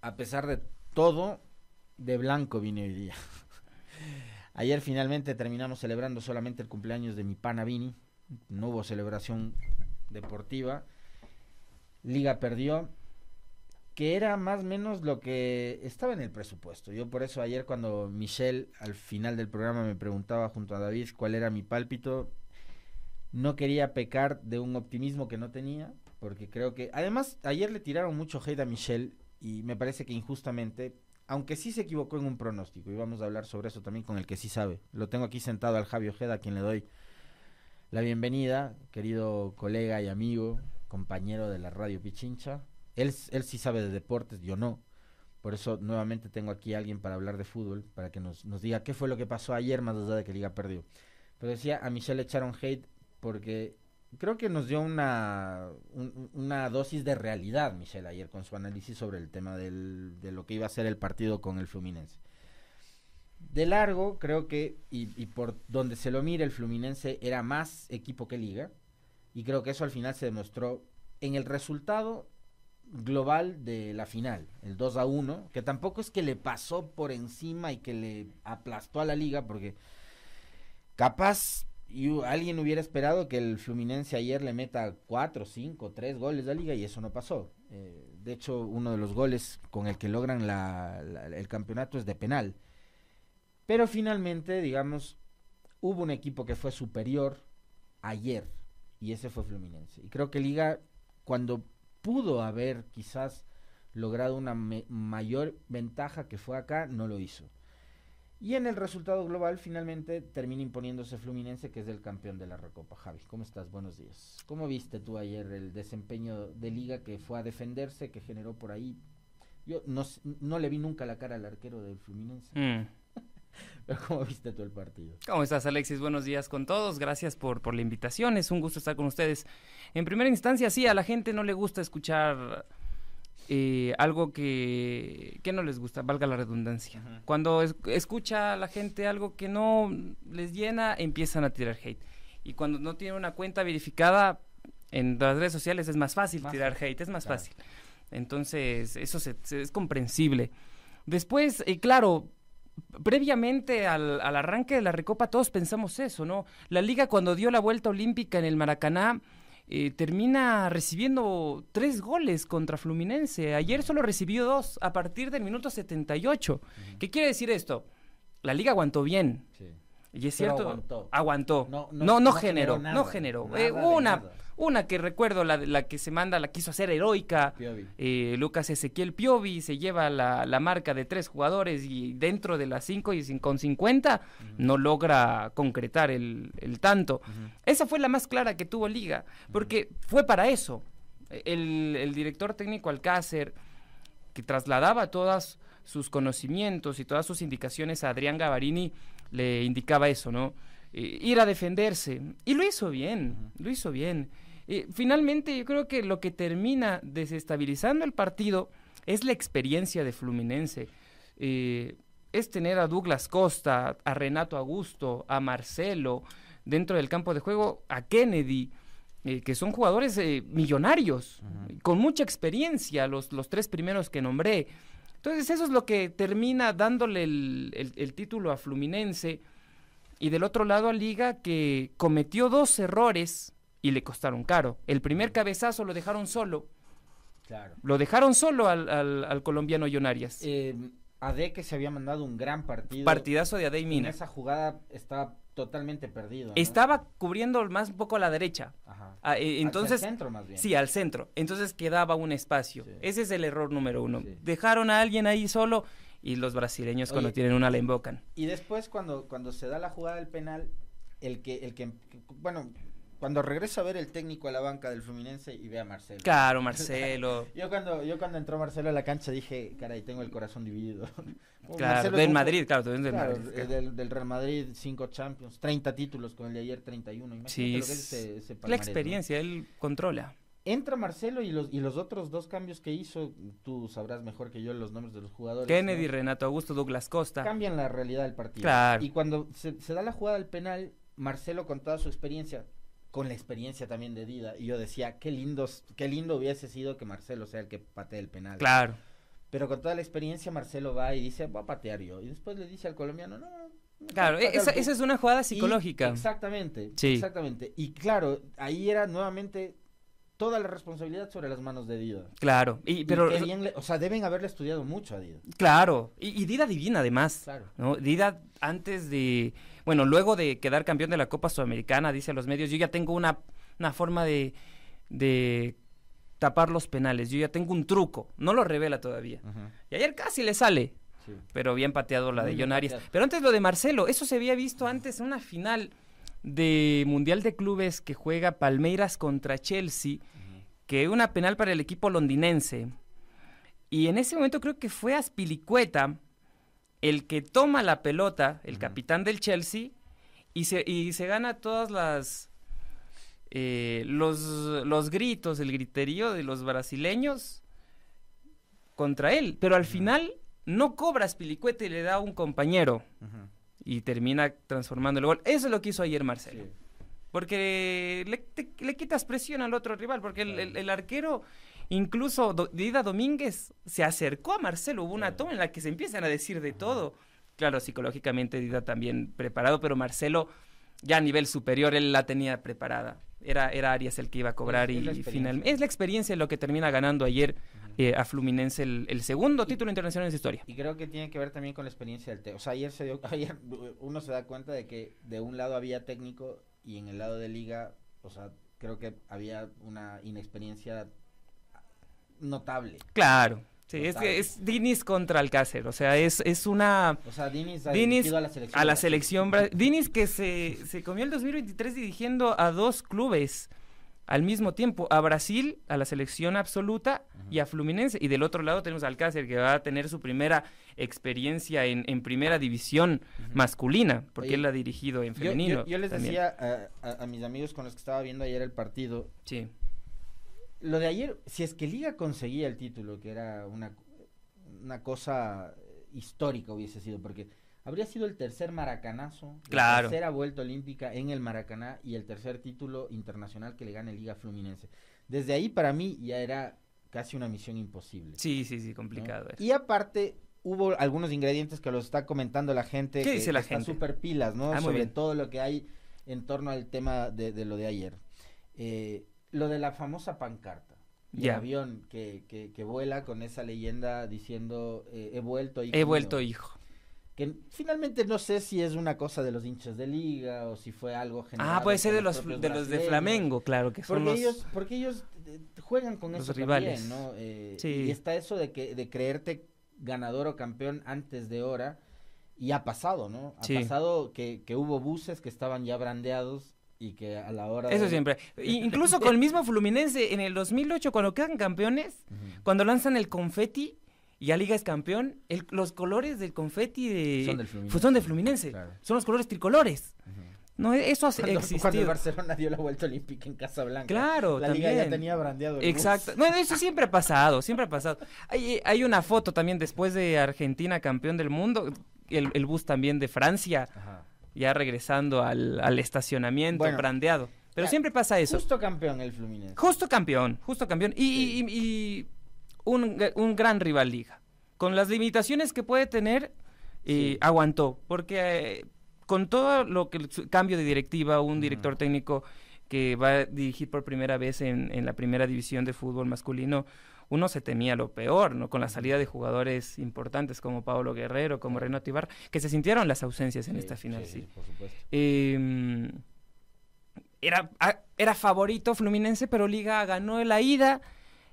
a pesar de todo, de blanco vine hoy día. Ayer finalmente terminamos celebrando solamente el cumpleaños de mi pana Vini. No hubo celebración deportiva. Liga perdió, que era más o menos lo que estaba en el presupuesto. Yo por eso ayer cuando Michelle al final del programa me preguntaba junto a David cuál era mi pálpito, no quería pecar de un optimismo que no tenía, porque creo que además ayer le tiraron mucho hate a Michelle y me parece que injustamente, aunque sí se equivocó en un pronóstico, y vamos a hablar sobre eso también con el que sí sabe. Lo tengo aquí sentado al Javi Ojeda, a quien le doy la bienvenida, querido colega y amigo, compañero de la radio Pichincha. Él, él sí sabe de deportes, yo no. Por eso nuevamente tengo aquí a alguien para hablar de fútbol, para que nos, nos diga qué fue lo que pasó ayer, más allá de que Liga perdió. Pero decía, a Michelle le echaron hate porque creo que nos dio una, una dosis de realidad, Michelle, ayer con su análisis sobre el tema del, de lo que iba a ser el partido con el Fluminense. De largo, creo que, y, y, por donde se lo mire, el Fluminense era más equipo que liga, y creo que eso al final se demostró en el resultado global de la final, el 2 a 1, que tampoco es que le pasó por encima y que le aplastó a la liga, porque capaz y alguien hubiera esperado que el Fluminense ayer le meta cuatro, cinco, tres goles de la liga y eso no pasó. Eh, de hecho, uno de los goles con el que logran la, el campeonato es de penal. Pero finalmente, digamos, hubo un equipo que fue superior ayer y ese fue Fluminense. Y creo que Liga, cuando pudo haber quizás logrado una mayor ventaja que fue acá, no lo hizo. Y en el resultado global finalmente termina imponiéndose Fluminense, que es el campeón de la Recopa. Javi, ¿cómo estás? Buenos días. ¿Cómo viste tú ayer el desempeño de liga que fue a defenderse, que generó por ahí? Yo no, no le vi nunca la cara al arquero del Fluminense. Mm. Pero ¿cómo viste tú el partido? ¿Cómo estás, Alexis? Buenos días con todos. Gracias por, por la invitación. Es un gusto estar con ustedes. En primera instancia, sí, a la gente no le gusta escuchar eh, algo que, que, no les gusta, valga la redundancia. Cuando es, escucha a la gente algo que no les llena, empiezan a tirar hate. Y cuando no tienen una cuenta verificada en las redes sociales es más fácil más tirar hate, es más claro. fácil. Entonces, eso se, se, es comprensible. Después, eh, claro, previamente al, al, arranque de la Recopa todos pensamos eso, ¿no? La liga cuando dio la vuelta olímpica en el Maracaná eh, termina recibiendo tres goles contra Fluminense. Ayer solo recibió dos a partir del minuto 78. Uh -huh. ¿Qué quiere decir esto? La liga aguantó bien. Sí. Y es cierto, aguantó. aguantó. No, no, no, no generó, generó nada, no generó. Eh, una, nada. Una que recuerdo, la, la que se manda, la quiso hacer heroica. Eh, Lucas Ezequiel Piovi se lleva la, la, marca de tres jugadores y dentro de las cinco y con 50 uh -huh. no logra concretar el, el tanto. Uh -huh. Esa fue la más clara que tuvo Liga, porque fue para eso. El, el director técnico Alcácer, que trasladaba todas sus conocimientos y todas sus indicaciones a Adrián Gavarini, le indicaba eso, ¿no? Eh, ir a defenderse. Y lo hizo bien, lo hizo bien. Eh, finalmente, yo creo que lo que termina desestabilizando el partido es la experiencia de Fluminense. Eh, es tener a Douglas Costa, a Renato Augusto, a Marcelo dentro del campo de juego, a Kennedy. Eh, que son jugadores eh, millonarios, uh -huh. con mucha experiencia, los, los tres primeros que nombré. Entonces eso es lo que termina dándole el, el, el, título a Fluminense. Y del otro lado a Liga que cometió dos errores y le costaron caro. El primer cabezazo lo dejaron solo. Claro. Lo dejaron solo al, al, al colombiano Yonarias. Eh, Ade que se había mandado un gran partido. Partidazo de Ade y Mina. En esa jugada estaba totalmente perdido. ¿no? Estaba cubriendo más un poco a la derecha. Ajá. Ah, eh, entonces, al centro más bien. Sí, al centro. Entonces quedaba un espacio. Sí. Ese es el error número uno. Sí. Dejaron a alguien ahí solo y los brasileños Oye, cuando tienen una la invocan. Y después cuando, cuando se da la jugada del penal, el que, el que, bueno, cuando regresa a ver el técnico a la banca del Fluminense y ve a Marcelo. Claro, Marcelo. yo cuando yo cuando entró Marcelo a la cancha dije, caray, tengo el corazón dividido. claro, del Madrid, claro, del, claro, Madrid, claro. Del, del, Real Madrid, cinco Champions, 30 títulos con el de ayer 31. Imagínate sí, lo que es ese, ese palmarés, la experiencia, ¿no? él controla. Entra Marcelo y los, y los otros dos cambios que hizo, tú sabrás mejor que yo los nombres de los jugadores. Kennedy, ¿no? Renato Augusto, Douglas Costa. Cambian la realidad del partido. Claro. Y cuando se, se da la jugada del penal, Marcelo con toda su experiencia, con la experiencia también de Dida. Y yo decía, qué lindos, qué lindo hubiese sido que Marcelo sea el que patee el penal. Claro. Pero con toda la experiencia, Marcelo va y dice, voy a patear yo. Y después le dice al colombiano, no, no. Claro, patea esa, tú". esa es una jugada Y- psicológica. exactamente, Sí. exactamente. Y claro, ahí era nuevamente toda la responsabilidad sobre las manos de Dida. Claro, y, Y pero qué bien le- o sea, deben haberle estudiado mucho a Dida. claro, y, y Dida divina además. Claro. ¿no? Dida antes de, bueno, luego de quedar campeón de la Copa Sudamericana, dice a los medios, yo ya tengo una, una forma de, de tapar los penales, yo ya tengo un truco, no lo revela todavía. Y ayer casi le sale, Sí. pero bien pateado la Muy de John Arias. pateado. Pero antes lo de Marcelo, eso se había visto antes en una final de Mundial de Clubes que juega Palmeiras contra Chelsea, que una penal para el equipo londinense. Y en ese momento creo que fue Aspilicueta el que toma la pelota, el capitán del Chelsea, y se, y se gana todas las... eh, los, los gritos, el griterío de los brasileños contra él. Pero al final no cobra Aspilicueta y le da a un compañero y termina transformando el gol. Eso es lo que hizo ayer Marcelo. Sí. Porque le, te- le quitas presión al otro rival, porque el, Claro. el- el arquero, incluso Do- Dida Domínguez, se acercó a Marcelo. Hubo una toma en la que se empiezan a decir de todo. Claro, psicológicamente Dida también preparado, pero Marcelo ya a nivel superior, él la tenía preparada. Era, era Arias el que iba a cobrar Es- y finalmente... Es la experiencia lo que termina ganando ayer eh, a Fluminense el, el segundo título internacional en su historia. Y creo que tiene que ver también con la experiencia del técnico. O sea, ayer, se dio, ayer uno se da cuenta de que de un lado había técnico y en el lado de liga, o sea, creo que había una inexperiencia notable. Claro. Sí, es, es Diniz contra Alcácer. O sea, es, es una... O sea, Diniz ha a la selección. a la Brasil. selección. bra- Diniz que se, se comió el 2023 dirigiendo a dos clubes al mismo tiempo, a Brasil, a la selección absoluta y a Fluminense. Y del otro lado tenemos a Alcácer que va a tener su primera experiencia en, en primera división masculina, porque Oye, él la ha dirigido en Yo, femenino. yo- yo les también. decía a, a- a mis amigos con los que estaba viendo ayer el partido, Sí, lo de ayer, si es que Liga conseguía el título, que era una, una cosa histórica hubiese sido, porque habría sido el tercer maracanazo, Claro. la tercera vuelta olímpica en el Maracaná y el tercer título internacional que le gane Liga Fluminense. Desde ahí para mí ya era casi una misión imposible. sí, sí, sí, complicado. Y aparte hubo algunos ingredientes que los está comentando la gente. ¿Qué que- dice la está gente? súper pilas, ¿no? Ah, Sobre bien. todo lo que hay en torno al tema de, de lo de ayer. Eh, lo de la famosa pancarta. El avión que, que, que vuela con esa leyenda diciendo eh, he vuelto. hijo He mío". vuelto hijo. Que finalmente no sé si es una cosa de los hinchas de liga o si fue algo general. Ah, puede ser de los, de los de Flamengo, claro, que son Porque los... ellos, porque ellos eh, juegan con los eso rivales. también, ¿no? Eh, Sí. Y está eso de que de creerte ganador o campeón antes de hora y ha pasado, ¿no? Ha Sí. pasado que, que hubo buses que estaban ya brandeados y que a la hora Eso siempre. Incluso con el mismo Fluminense en el 2008, cuando quedan campeones, cuando lanzan el confeti y ya Liga es campeón, el- los colores del confeti de, Son del Fluminense. pues son de Fluminense. Claro. Son los colores tricolores. No, eso ha Cuando, cuando el existido. Barcelona dio la vuelta olímpica en Casablanca. Claro, la liga ya también. tenía brandeado el bus. Exacto. Bueno, eso siempre ha pasado, siempre ha pasado. Hay, hay una foto también después de Argentina campeón del mundo, el, el bus también de Francia, Ajá. Ya regresando al, al estacionamiento, Bueno. brandeado. Pero Ya, siempre pasa eso. Justo campeón el Fluminense. Justo campeón, justo campeón. Y, y- y- y un, un gran rival liga. Con las limitaciones que puede tener, eh, Sí. aguantó. Porque eh, con todo lo que el cambio de directiva, un director técnico que va a dirigir por primera vez en, en la primera división de fútbol masculino, uno se temía lo peor, ¿no? Con la salida de jugadores importantes como Pablo Guerrero, como Renato Ibar, que se sintieron las ausencias en Sí, esta final, sí. por supuesto. Eh, era, a- era favorito Fluminense, pero Liga ganó la ida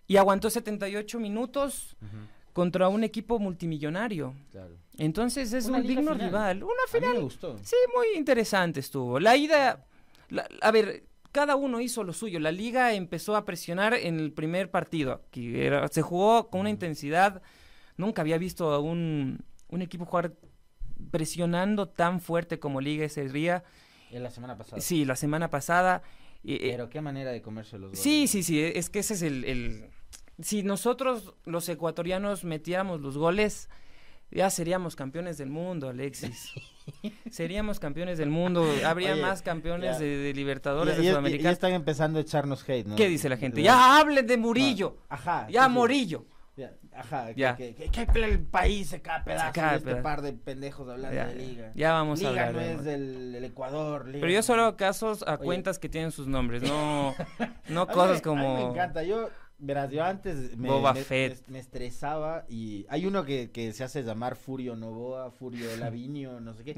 y aguantó 78 minutos Ujú, contra un equipo multimillonario. Claro. Entonces es Una un digno final. rival. Una A mí me final, gustó. sí, muy interesante estuvo. La ida, la- a ver, cada uno hizo lo suyo. La liga empezó a presionar en el primer partido, que era- se jugó con una intensidad. Nunca había visto a un, un equipo jugar presionando tan fuerte como Liga ese día. En la semana pasada. Sí, la semana pasada. eh, Pero qué manera de comerse los goles. sí, sí, sí, es que ese es el, el- Si nosotros, los ecuatorianos, metiéramos los goles, ya seríamos campeones del mundo, Alexis. seríamos campeones del mundo, habría Oye, más campeones ya. de, Libertadores, de y- y Sudamericanos. están empezando a echarnos hate, ¿no? ¿Qué dice la gente? Ya hablen de Murillo, Ajá. ya sí. Morillo. Ya, Ajá, que, Ya. que, que- que el país se cae a pedazos cae a de este par de pendejos hablando Ya, de liga. ya vamos a liga hablar. no de- es del, del Ecuador. Liga Pero yo no- solo hago casos a Oye. cuentas que tienen sus nombres, no, no A cosas a mí como... me encanta, yo, verás, yo antes me, Boba me- Fett. me- me estresaba y hay uno que, que se hace llamar Furio Novoa, Furio Lavinio, no sé qué.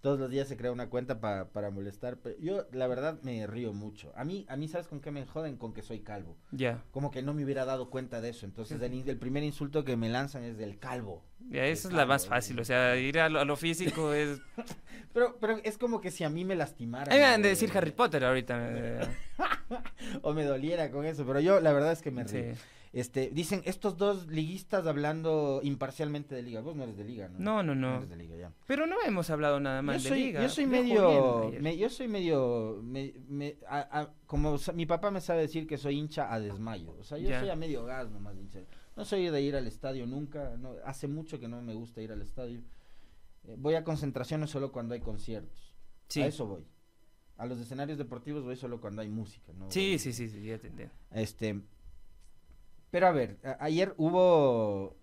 Todos los días se crea una cuenta pa- para molestar, pero yo la verdad me río mucho. A mí, a mí ¿sabes con qué me joden? Con que soy calvo. Ya, Como que no me hubiera dado cuenta de eso. Entonces el, el primer insulto que me lanzan es del calvo. Ya, esa es la más fácil, o sea, ir a lo, a lo físico es... Pero, pero es como que si a mí me lastimaran. A mí me ¿no? de decir Harry Potter ahorita. O me doliera con eso, pero yo la verdad es que me río. sí. Este, dicen estos dos liguistas hablando imparcialmente de liga. Vos no eres de liga, ¿no? No, no, no. eres de liga, ya. Pero no hemos hablado nada más de soy, liga. yo soy medio, me- yo soy medio, me- me- a- a- como mi papá me sabe decir que soy hincha a desmayo, o sea, yo Ya. soy a medio gas nomás de hincha. No soy de ir al estadio nunca, no, hace mucho que no me gusta ir al estadio. Eh, voy a concentraciones solo cuando hay conciertos, Sí. a eso voy. A los escenarios deportivos voy solo cuando hay música, ¿no? Sí, voy- sí, sí, sí, ya te entiendo. Este, pero a ver, a- ayer hubo,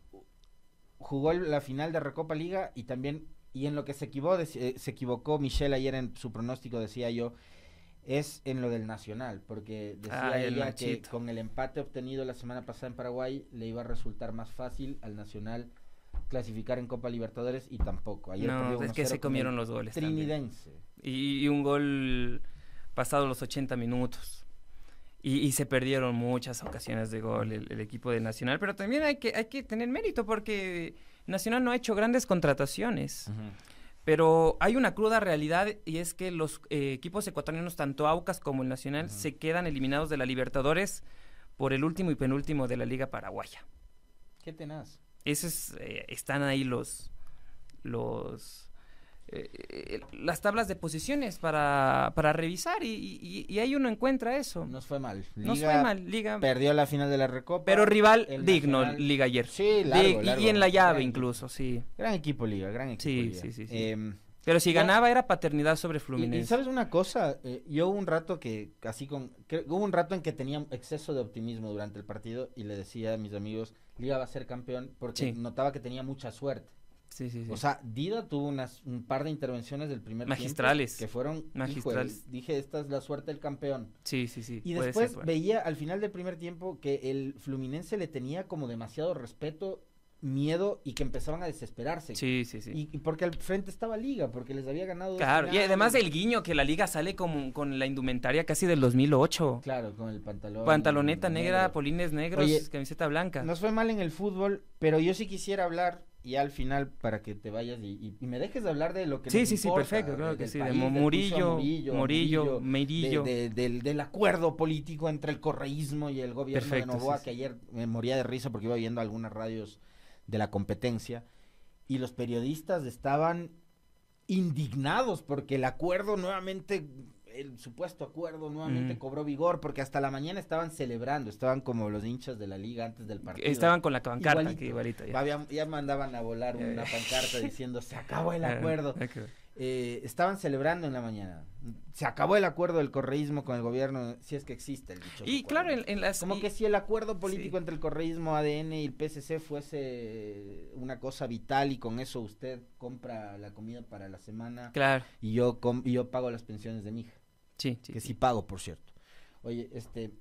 jugó la final de Recopa Liga y también, y en lo que se equivocó, se equivocó Michelle ayer en su pronóstico, decía yo, es en lo del Nacional, porque decía el ella que con el empate obtenido la semana pasada en Paraguay le iba a resultar más fácil al Nacional clasificar en Copa Libertadores y tampoco. Ayer No, es 1-0 que se comieron los goles. Trinidense. Y, y un gol pasado los 80 minutos. Y, y se perdieron muchas ocasiones de gol el, el equipo de Nacional. Pero también hay que, hay que tener mérito porque Nacional no ha hecho grandes contrataciones. Pero hay una cruda realidad y es que los eh, equipos ecuatorianos, tanto Aucas como el Nacional, se quedan eliminados de la Libertadores por el último y penúltimo de la Liga Paraguaya. Qué tenaz. Ese es, eh, están ahí los los eh, las tablas de posiciones para, para revisar y, y- y ahí uno encuentra eso. Nos fue mal. Nos Liga fue mal, Liga. Perdió la final de la Recopa. Pero rival digno, Nacional- Liga ayer. Sí, largo, Dig- y- largo. y en la llave Gran incluso, sí. Gran equipo Liga, gran equipo Sí, Liga. sí, sí, sí. Em, Pero si ganaba era paternidad sobre y, y Fluminense. sabes una cosa, Eh, yo hubo un rato que así con que- hubo un rato en que tenía exceso de optimismo durante el partido y le decía a mis amigos, Liga va a ser campeón porque Sí. notaba que tenía mucha suerte. Sí, sí, sí. O sea, Dida tuvo unas, un par de intervenciones del primer tiempo Magistrales. que fueron hijo Magistrales. dije, esta es la suerte del campeón. sí, sí, sí. Y después ser, veía al final del primer tiempo que el Fluminense le tenía como demasiado respeto, miedo y que empezaban a desesperarse. Sí, sí, sí. Y, y porque al frente estaba Liga, porque les había ganado. Claro, y además el guiño que la liga sale como, con la indumentaria casi del 2008. Claro, con el pantalón. Pantaloneta negra, negro. polines negros, Oye, camiseta blanca. Nos fue mal en el fútbol, pero yo sí quisiera hablar, y al final, para que te vayas y, y- y me dejes de hablar de lo que Sí, sí, sí, importa, perfecto, claro de- que sí. De país, a Murillo, Murillo, Murillo, de- Meirillo. de- del, del acuerdo político entre el correísmo y el gobierno Perfecto, de Novoa, sí, que sí. ayer me moría de risa porque iba viendo algunas radios de la competencia, y los periodistas estaban indignados porque el acuerdo nuevamente, el supuesto acuerdo nuevamente Mm. cobró vigor, porque hasta la mañana estaban celebrando, estaban como los hinchas de la liga antes del partido. Estaban con la pancarta, Igualito. que igualito. ya. Mandaban a volar Eh. una pancarta diciendo se acabó el Ah, acuerdo. Eh, estaban celebrando en la mañana. Se acabó el acuerdo del correísmo con el gobierno, si es que existe el dicho. Y claro, en, en las... Como y- que si el acuerdo político sí. entre el correísmo, ADN y el PSC fuese una cosa vital y con eso usted compra la comida para la semana Claro, y yo com- y yo pago las pensiones de mi hija, sí, sí. que sí. sí pago, por cierto. Oye, este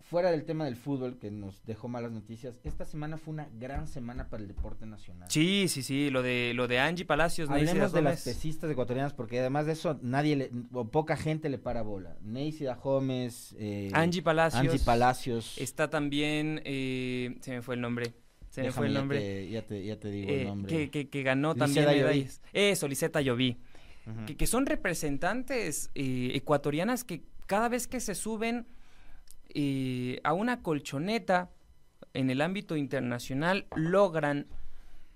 fuera del tema del fútbol que nos dejó malas noticias, esta semana fue una gran semana para el deporte nacional. Sí, sí, sí, lo de, lo de Angie Palacios, Neisy Hablemos de las pesistas ecuatorianas porque además de eso nadie le, o poca gente le para bola. Neisy Gómez, eh, Angie Palacios. Angie Palacios. Está también, eh, se me fue el nombre, se me fue el ya nombre. te- Ya te, ya te digo eh, el nombre. que, que, que ganó también medallas. Eso, Liseta Lloví. Que, que son representantes eh, ecuatorianas que cada vez que se suben eh, a una colchoneta en el ámbito internacional logran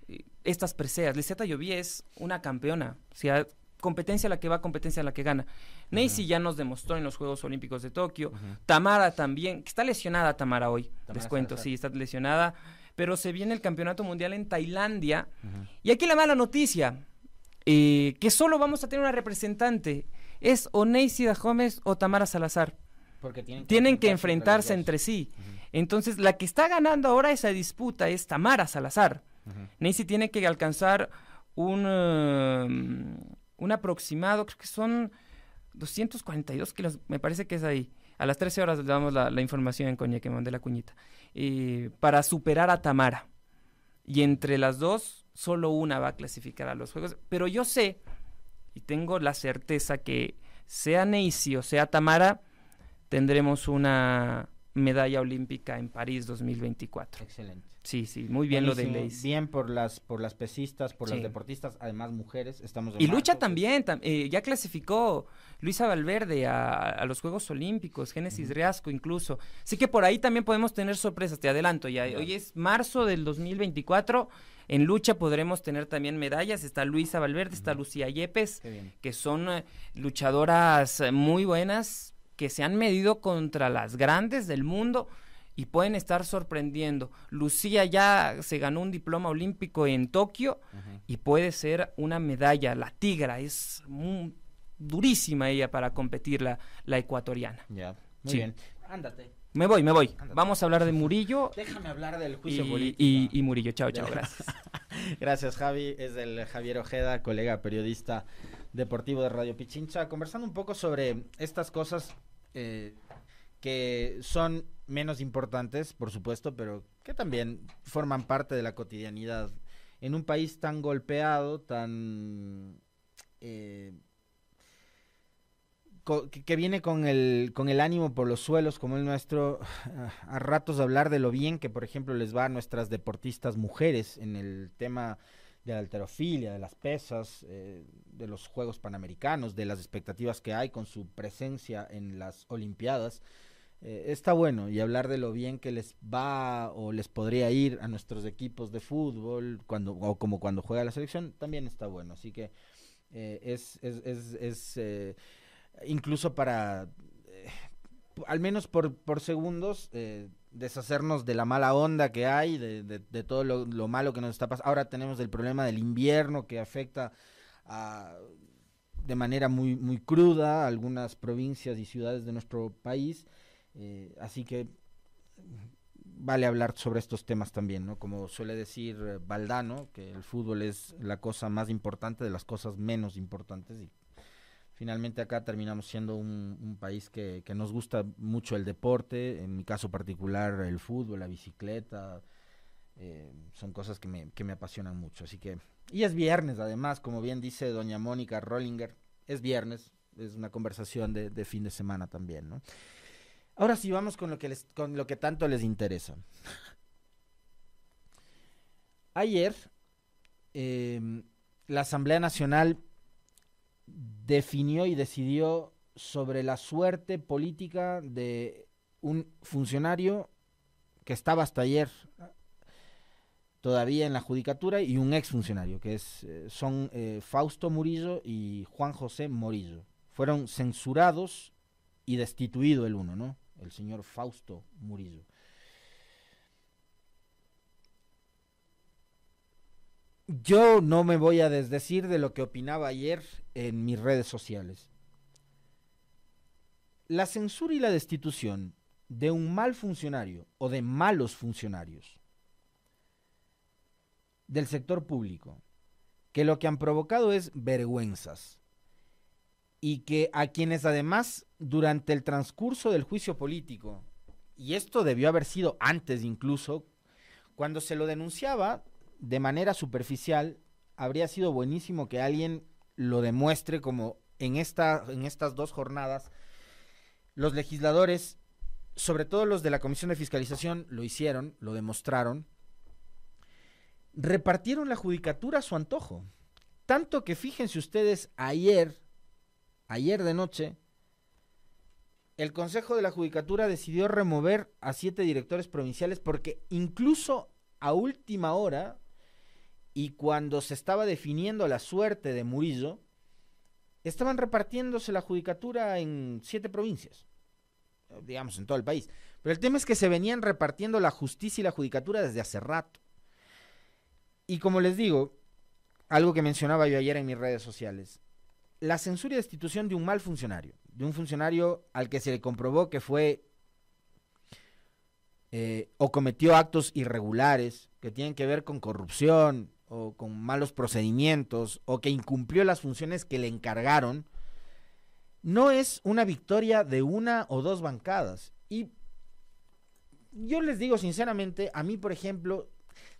eh, estas preseas. Liseta Lloví es una campeona, o sea, competencia a la que va, competencia a la que gana. Neisy ya nos demostró en los Juegos Olímpicos de Tokio. Tamara también, que está lesionada Tamara hoy, Tamara les cuento, Salazar. sí, está lesionada, pero se viene el Campeonato Mundial en Tailandia y aquí la mala noticia, eh, que solo vamos a tener una representante, es o Neisida Gómez o Tamara Salazar. Porque tienen que Tienen que enfrentarse entre entre sí. Entonces, la que está ganando ahora esa disputa es Tamara Salazar. Uh tiene que alcanzar un, um, un aproximado, creo que son 242 kilos, me parece que es ahí. A las 13 horas le damos la, información en Coña que mandé la cuñita. para superar a Tamara. Y entre las dos, solo una va a clasificar a los Juegos. Pero yo sé, y tengo la certeza que sea Neisy o sea Tamara, tendremos una medalla olímpica en París 2024. Excelente. Sí, sí, muy bien lo de Leis. Bien por las por las pesistas, por las deportistas, además mujeres, estamos Y lucha también, eh, ya clasificó Luisa Valverde a, los Juegos Olímpicos, Génesis Reasco incluso. Así que por ahí también podemos tener sorpresas, te adelanto ya. Hoy es marzo del 2024. En lucha podremos tener también medallas. Está Luisa Valverde, está Lucía Yepes, que son eh, luchadoras muy buenas, que se han medido contra las grandes del mundo y pueden estar sorprendiendo. Lucía ya se ganó un diploma olímpico en Tokio y puede ser una medalla. La tigra es muy durísima ella para competir la, la ecuatoriana. Ya, muy bien. Ándate. Me voy, me voy. Vamos a hablar de Murillo. Déjame hablar del juicio y, político. Y, Murillo. Chao, chao. Gracias. gracias, Javi. Es el Javier Ojeda, colega periodista deportivo de Radio Pichincha, conversando un poco sobre estas cosas eh, que son menos importantes, por supuesto, pero que también forman parte de la cotidianidad. En un país tan golpeado, tan... Eh, que, viene con el, con el ánimo por los suelos como el nuestro, a ratos hablar de lo bien que, por ejemplo, les va a nuestras deportistas mujeres en el tema de la alterofilia, de las pesas, eh, de los Juegos Panamericanos, de las expectativas que hay con su presencia en las Olimpiadas. Eh, está bueno y hablar de lo bien que les va o les podría ir a nuestros equipos de fútbol cuando o como cuando juega la selección también está bueno así que eh, es, incluso para al menos por, por segundos deshacernos de la mala onda que hay de, de, todo lo, lo, malo que nos está pasando ahora tenemos el problema del invierno que afecta de manera muy muy cruda algunas provincias y ciudades de nuestro país eh, así que vale hablar sobre estos temas también, ¿no? Como suele decir Valdano, eh, que el fútbol es la cosa más importante de las cosas menos importantes y finalmente acá terminamos siendo un, país que, nos gusta mucho el deporte, en mi caso particular el fútbol, la bicicleta, eh, son cosas que me, que me apasionan mucho, así que... Y es viernes además, como bien dice doña Mónica Rollinger, es viernes, es una conversación de, fin de semana también, ¿no? Ahora sí vamos con lo que les, con lo que tanto les interesa. Ayer em, la Asamblea Nacional definió y decidió sobre la suerte política de un funcionario que estaba hasta ayer todavía en la judicatura y un exfuncionario que es eh, son eh, Fausto Murillo y Juan José Morillo. Fueron censurados y destituido el uno, ¿no? el señor Fausto Murillo. Yo no me voy a desdecir de lo que opinaba ayer en mis redes sociales. La censura y la destitución de un mal funcionario o de malos funcionarios del sector público, que lo que han provocado es vergüenzas, y que a quienes además durante el transcurso del juicio político, y esto debió haber sido antes incluso, cuando se lo denunciaba de manera superficial, habría sido buenísimo que alguien lo demuestre como en, esta, en estas dos jornadas los legisladores, sobre todo los de la Comisión de Fiscalización, lo hicieron, lo demostraron, repartieron la judicatura a su antojo. Tanto que fíjense ustedes, ayer ayer de noche, el Consejo de la Judicatura decidió remover a siete directores provinciales porque incluso a última hora y cuando se estaba definiendo la suerte de Murillo, estaban repartiéndose la judicatura en siete provincias, digamos en todo el país. Pero el tema es que se venían repartiendo la justicia y la judicatura desde hace rato. Y como les digo, algo que mencionaba yo ayer en mis redes sociales, la censura y destitución de un mal funcionario, de un funcionario al que se le comprobó que fue eh, o cometió actos irregulares que tienen que ver con corrupción o con malos procedimientos o que incumplió las funciones que le encargaron, no es una victoria de una o dos bancadas. Y yo les digo sinceramente, a mí, por ejemplo,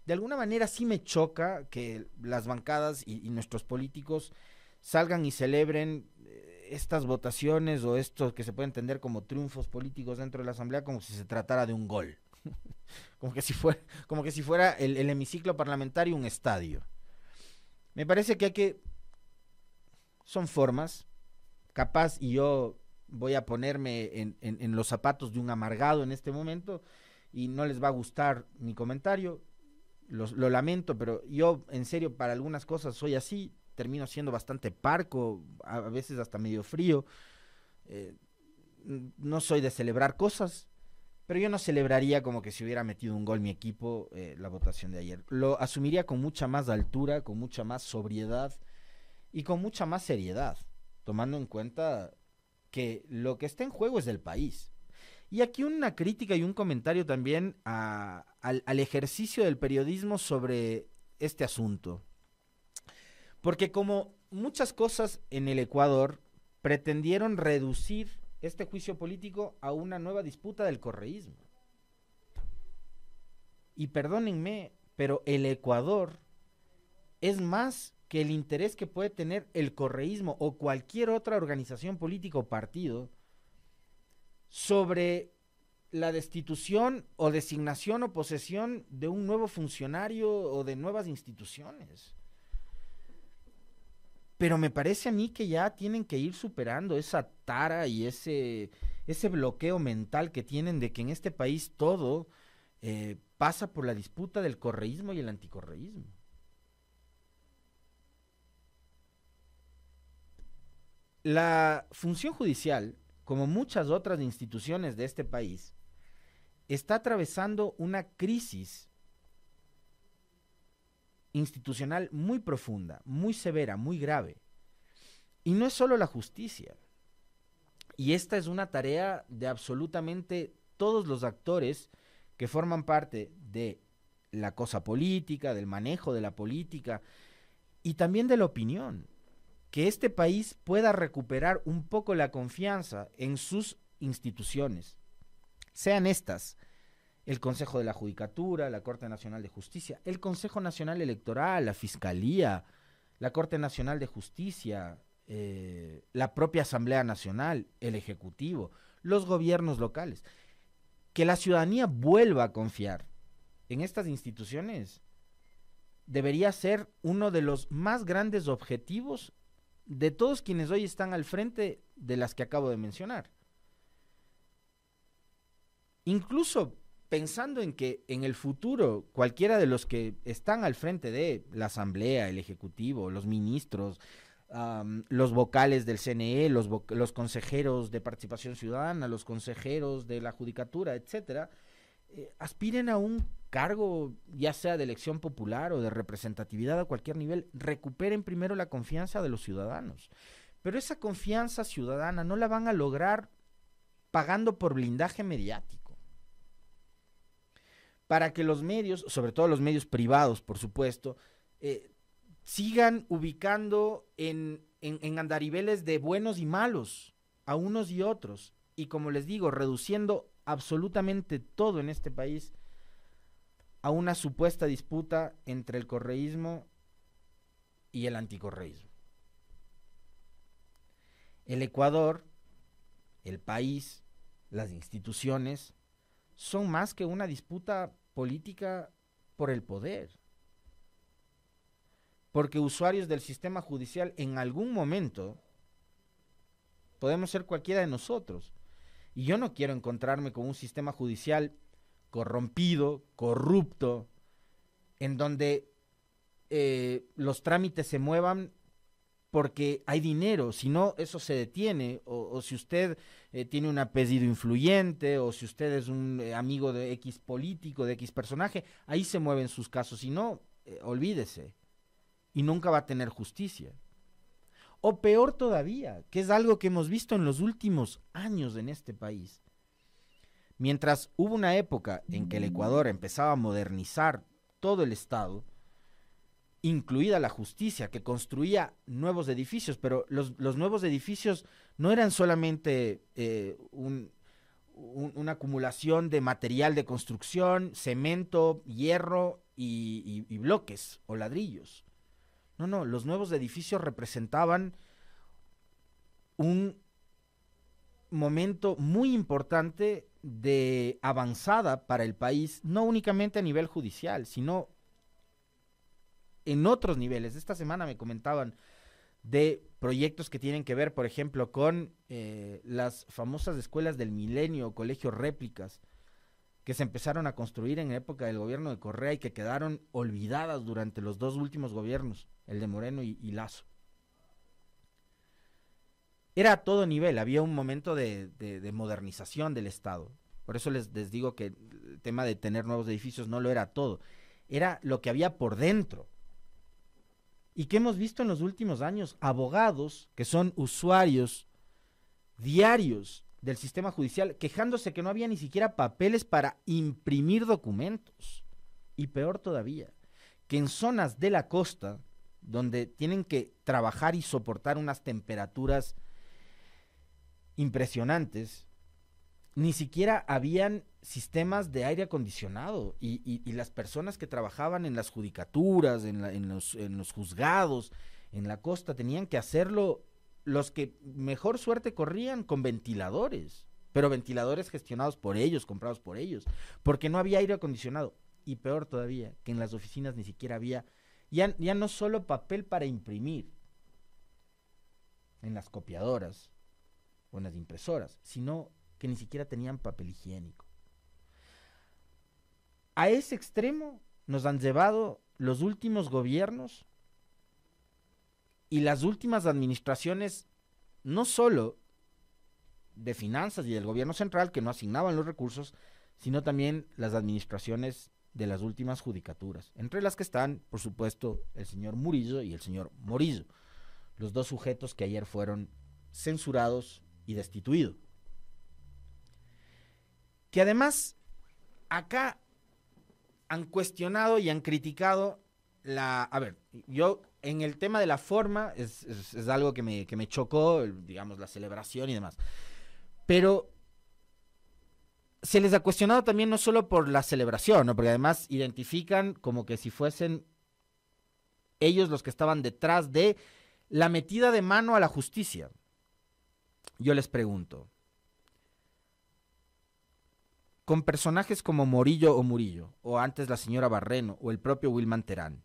de alguna manera sí me choca que las bancadas y, nuestros políticos salgan y celebren eh, estas votaciones o esto que se puede entender como triunfos políticos dentro de la Asamblea como si se tratara de un gol. Como que si fuera, como que si fuera el, el, hemiciclo parlamentario un estadio. Me parece que hay que. Son formas. Capaz, y yo voy a ponerme en, los zapatos de un amargado en este momento, y no les va a gustar mi comentario. Lo, lo lamento, pero yo, en serio, para algunas cosas soy así termino siendo bastante parco, a veces hasta medio frío. Eh, no soy de celebrar cosas, pero yo no celebraría como que si hubiera metido un gol mi equipo eh, la votación de ayer. Lo asumiría con mucha más altura, con mucha más sobriedad y con mucha más seriedad, tomando en cuenta que lo que está en juego es del país. Y aquí una crítica y un comentario también al ejercicio del periodismo sobre este asunto. Porque como muchas cosas en el Ecuador pretendieron reducir este juicio político a una nueva disputa del correísmo. Y perdónenme, pero el Ecuador es más que el interés que puede tener el correísmo o cualquier otra organización política o partido sobre la destitución o designación o posesión de un nuevo funcionario o de nuevas instituciones. Pero me parece a mí que ya tienen que ir superando esa tara y ese, ese bloqueo mental que tienen de que en este país todo eh, pasa por la disputa del correísmo y el anticorreísmo. La función judicial, como muchas otras instituciones de este país, está atravesando una crisis institucional muy profunda, muy severa, muy grave. Y no es solo la justicia. Y esta es una tarea de absolutamente todos los actores que forman parte de la cosa política, del manejo de la política y también de la opinión. Que este país pueda recuperar un poco la confianza en sus instituciones, sean estas el Consejo de la Judicatura, la Corte Nacional de Justicia, el Consejo Nacional Electoral, la Fiscalía, la Corte Nacional de Justicia, eh, la propia Asamblea Nacional, el Ejecutivo, los gobiernos locales. Que la ciudadanía vuelva a confiar en estas instituciones debería ser uno de los más grandes objetivos de todos quienes hoy están al frente de las que acabo de mencionar. Incluso pensando en que en el futuro cualquiera de los que están al frente de la Asamblea, el Ejecutivo, los ministros, los vocales del CNE, los consejeros de participación ciudadana, los consejeros de la Judicatura, etcétera, eh, aspiren a un cargo, ya sea de elección popular o de representatividad a cualquier nivel, recuperen primero la confianza de los ciudadanos. Pero esa confianza ciudadana no la van a lograr pagando por blindaje mediático para que los medios, sobre todo los medios privados, por supuesto, eh, sigan ubicando en, en, en, andariveles de buenos y malos a unos y otros. Y como les digo, reduciendo absolutamente todo en este país a una supuesta disputa entre el correísmo y el anticorreísmo. El Ecuador, el país, las instituciones, son más que una disputa política por el poder. Porque usuarios del sistema judicial en algún momento podemos ser cualquiera de nosotros. Y yo no quiero encontrarme con un sistema judicial corrompido, corrupto, en donde eh, los trámites se muevan porque hay dinero, si no, eso se detiene, o, si usted eh, tiene un apellido influyente, o si usted es un eh, amigo de X político, de X personaje, ahí se mueven sus casos, si no, eh, olvídese, y nunca va a tener justicia. O peor todavía, que es algo que hemos visto en los últimos años en este país, Mientras hubo una época en que el Ecuador empezaba a modernizar todo el Estado, incluida la justicia, que construía nuevos edificios, pero los, nuevos edificios no eran solamente eh, una acumulación de material de construcción, cemento, hierro y, y bloques o ladrillos. No, no, los nuevos edificios representaban un momento muy importante de avanzada para el país, no únicamente a nivel judicial, sino en otros niveles. Esta semana me comentaban de proyectos que tienen que ver, por ejemplo, con eh, las famosas escuelas del milenio, colegios réplicas, que se empezaron a construir en época del gobierno de Correa y que quedaron olvidadas durante los dos últimos gobiernos, el de Moreno y, Lazo era a todo nivel, había un momento de, modernización del Estado. Por eso les, digo que el tema de tener nuevos edificios no lo era todo, era lo que había por dentro. Y que hemos visto en los últimos años, abogados que son usuarios diarios del sistema judicial quejándose que no había ni siquiera papeles para imprimir documentos. Y peor todavía, que en zonas de la costa, donde tienen que trabajar y soportar unas temperaturas impresionantes, ni siquiera habían sistemas de aire acondicionado. Y, las personas que trabajaban en las judicaturas, en, los, en los juzgados, en la costa, tenían que hacerlo los que mejor suerte corrían con ventiladores, pero ventiladores gestionados por ellos, comprados por ellos, porque no había aire acondicionado. Y peor todavía, que en las oficinas ni siquiera había, ya, ya no solo papel para imprimir, en las copiadoras, o en las impresoras, sino que ni siquiera tenían papel higiénico. A ese extremo nos han llevado los últimos gobiernos y las últimas administraciones, no solo de finanzas y del gobierno central, que no asignaban los recursos, sino también las administraciones de las últimas judicaturas, entre las que están, por supuesto, el señor Murillo y el señor Morillo, los dos sujetos que ayer fueron censurados y destituido. Que además acá han cuestionado y han criticado la... A ver, yo en el tema de la forma es, algo que me, que me chocó, digamos, la celebración y demás. Pero se les ha cuestionado también no solo por la celebración, ¿no? porque además identifican como que si fuesen ellos los que estaban detrás de la metida de mano a la justicia. Yo les pregunto, con personajes como Morillo o Murillo, o antes la señora Barreno, o el propio Wilman Terán,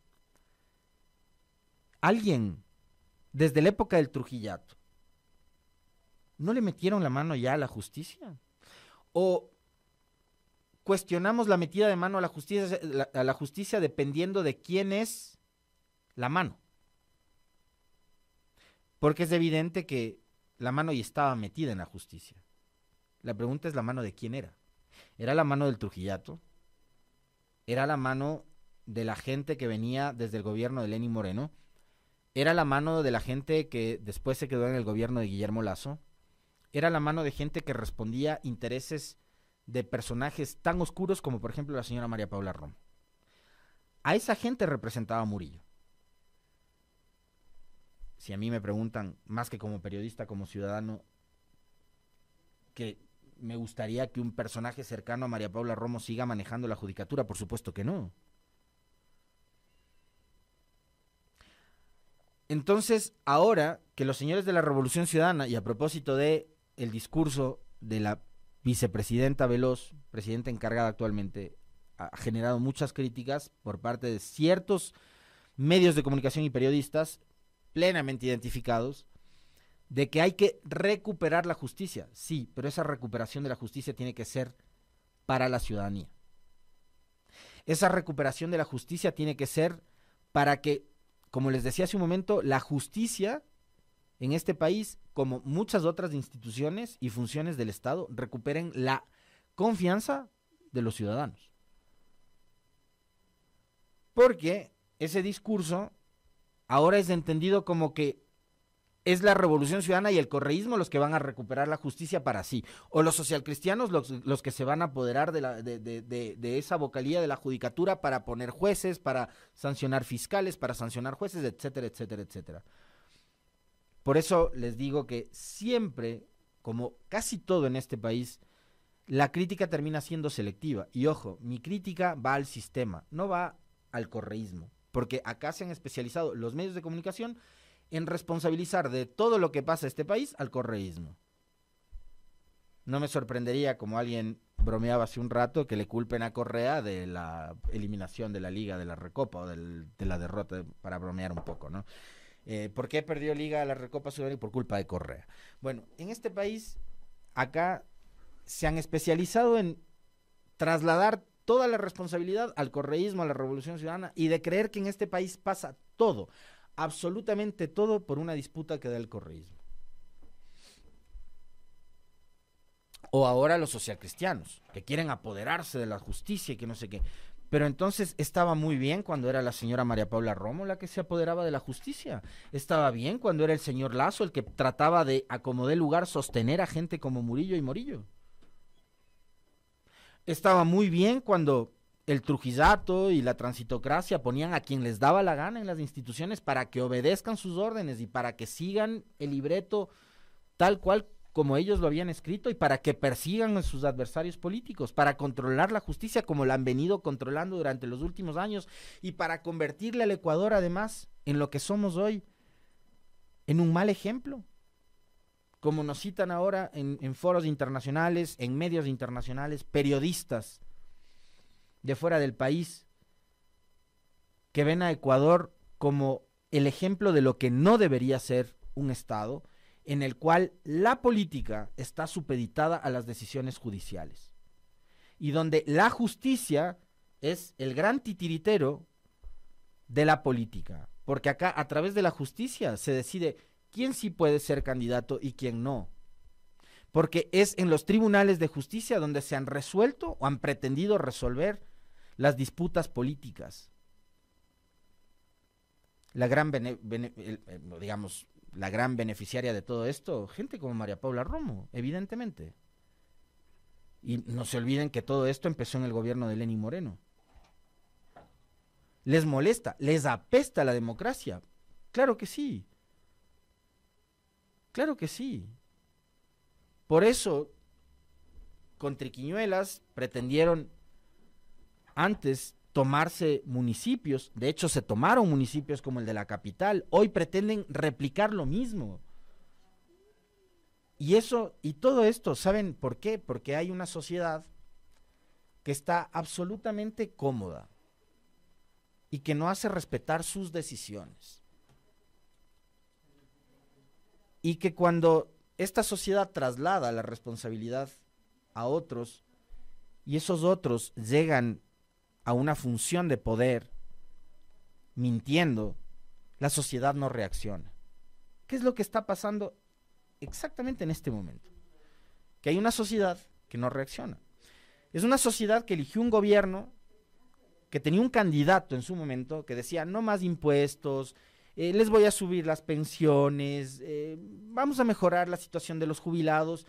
¿alguien desde la época del Trujillato no le metieron la mano ya a la justicia? ¿O cuestionamos la metida de mano a la justicia, a la justicia dependiendo de quién es la mano? Porque es evidente que la mano y estaba metida en la justicia. La pregunta es la mano de quién era. ¿Era la mano del Trujillato? ¿Era la mano de la gente que venía desde el gobierno de Lenín Moreno? ¿Era la mano de la gente que después se quedó en el gobierno de Guillermo Lazo? ¿Era la mano de gente que respondía intereses de personajes tan oscuros como por ejemplo la señora María Paula Romo? A esa gente representaba Murillo si a mí me preguntan, más que como periodista, como ciudadano, que me gustaría que un personaje cercano a María Paula Romo siga manejando la judicatura, por supuesto que no. Entonces, ahora que los señores de la Revolución Ciudadana, y a propósito de el discurso de la vicepresidenta Veloz, presidenta encargada actualmente, ha generado muchas críticas por parte de ciertos medios de comunicación y periodistas, plenamente identificados de que hay que recuperar la justicia. Sí, pero esa recuperación de la justicia tiene que ser para la ciudadanía. Esa recuperación de la justicia tiene que ser para que, como les decía hace un momento, la justicia en este país, como muchas otras instituciones y funciones del Estado, recuperen la confianza de los ciudadanos. Porque ese discurso ahora es entendido como que es la revolución ciudadana y el correísmo los que van a recuperar la justicia para sí, o los socialcristianos los, los que se van a apoderar de, la, de, de, de, esa vocalía de la judicatura para poner jueces, para sancionar fiscales, para sancionar jueces, etcétera, etcétera, etcétera. Por eso les digo que siempre, como casi todo en este país, la crítica termina siendo selectiva. Y ojo, mi crítica va al sistema, no va al correísmo, porque acá se han especializado los medios de comunicación en responsabilizar de todo lo que pasa en este país al correísmo. No me sorprendería, como alguien bromeaba hace un rato, que le culpen a Correa de la eliminación de la Liga de la Recopa o de la derrota, para bromear un poco, ¿no? Eh, ¿Por qué perdió Liga la Recopa Sudamericana? Por culpa de Correa. Bueno, en este país, acá se han especializado en trasladar toda la responsabilidad al correísmo, a la revolución ciudadana y de creer que en este país pasa todo absolutamente todo por una disputa que da el correísmo. O ahora los socialcristianos, que quieren apoderarse de la justicia y que no sé qué. Pero entonces estaba muy bien cuando era la señora María Paula Romo la que se apoderaba de la justicia. Estaba bien cuando era el señor Lazo el que trataba de, acomodar lugar, sostener a gente como Murillo y Morillo. Estaba muy bien cuando el trujillato y la transitocracia ponían a quien les daba la gana en las instituciones para que obedezcan sus órdenes y para que sigan el libreto tal cual como ellos lo habían escrito y para que persigan a sus adversarios políticos, para controlar la justicia como la han venido controlando durante los últimos años y para convertirle al Ecuador además en lo que somos hoy, en un mal ejemplo, como nos citan ahora en, en foros internacionales, en medios internacionales, periodistas de fuera del país que ven a Ecuador como el ejemplo de lo que no debería ser un Estado, en el cual la política está supeditada a las decisiones judiciales y donde la justicia es el gran titiritero de la política, porque acá a través de la justicia se decide quién sí puede ser candidato y quién no. Porque es en los tribunales de justicia donde se han resuelto o han pretendido resolver las disputas políticas. La gran, digamos, la gran beneficiaria de todo esto, gente como María Paula Romo, evidentemente. Y no se olviden que todo esto empezó en el gobierno de Lenín Moreno. ¿Les molesta? ¿Les apesta la democracia? Claro que sí. Claro que sí. Por eso, con Triquiñuelas pretendieron antes tomarse municipios, de hecho se tomaron municipios como el de la capital, hoy pretenden replicar lo mismo. Y eso, y todo esto, ¿saben por qué? Porque hay una sociedad que está absolutamente cómoda y que no hace respetar sus decisiones. Y que cuando esta sociedad traslada la responsabilidad a otros y esos otros llegan a una función de poder, mintiendo, la sociedad no reacciona. ¿Qué es lo que está pasando exactamente en este momento? Que hay una sociedad que no reacciona. Es una sociedad que eligió un gobierno que tenía un candidato en su momento que decía no más impuestos, eh, les voy a subir las pensiones, eh, vamos a mejorar la situación de los jubilados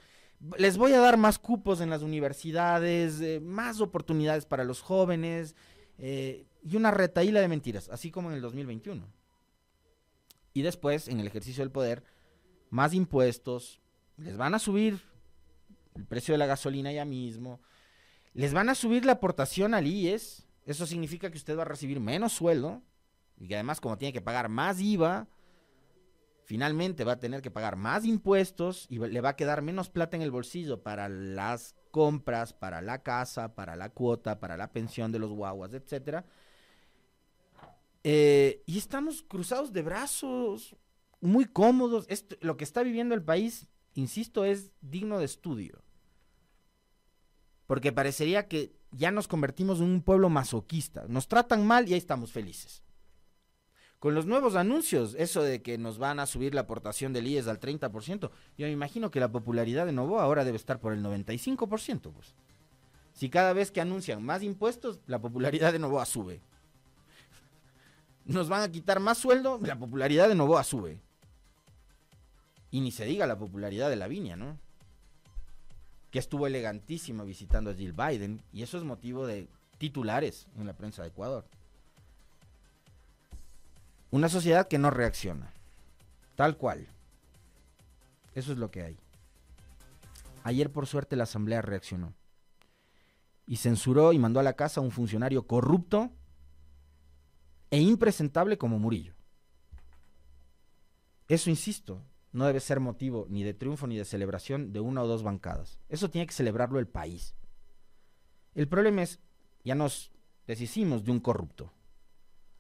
les voy a dar más cupos en las universidades, eh, más oportunidades para los jóvenes eh, y una retaíla de mentiras, así como en el 2021. Y después, en el ejercicio del poder, más impuestos, les van a subir el precio de la gasolina ya mismo, les van a subir la aportación al IES, eso significa que usted va a recibir menos sueldo y que además como tiene que pagar más IVA, finalmente va a tener que pagar más impuestos y le va a quedar menos plata en el bolsillo para las compras, para la casa, para la cuota, para la pensión de los guaguas, etcétera. Eh, y estamos cruzados de brazos, muy cómodos. lo que está viviendo el país, insisto, es digno de estudio. Porque parecería que ya nos convertimos en un pueblo masoquista. Nos tratan mal y ahí estamos felices con los nuevos anuncios, eso de que nos van a subir la aportación del IES al 30%, yo me imagino que la popularidad de Novoa ahora debe estar por el 95%, pues. Si cada vez que anuncian más impuestos, la popularidad de Novoa sube. Nos van a quitar más sueldo, la popularidad de Novoa sube. Y ni se diga la popularidad de Lavinia, ¿no? Que estuvo elegantísima visitando a Jill Biden. Y eso es motivo de titulares en la prensa de Ecuador. Una sociedad que no reacciona. Tal cual. Eso es lo que hay. Ayer por suerte la Asamblea reaccionó. Y censuró y mandó a la casa a un funcionario corrupto e impresentable como Murillo. Eso, insisto, no debe ser motivo ni de triunfo ni de celebración de una o dos bancadas. Eso tiene que celebrarlo el país. El problema es, ya nos deshicimos de un corrupto.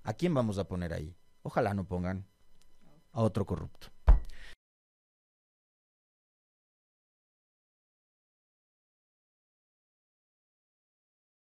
¿A quién vamos a poner ahí? Ojalá no pongan a otro corrupto.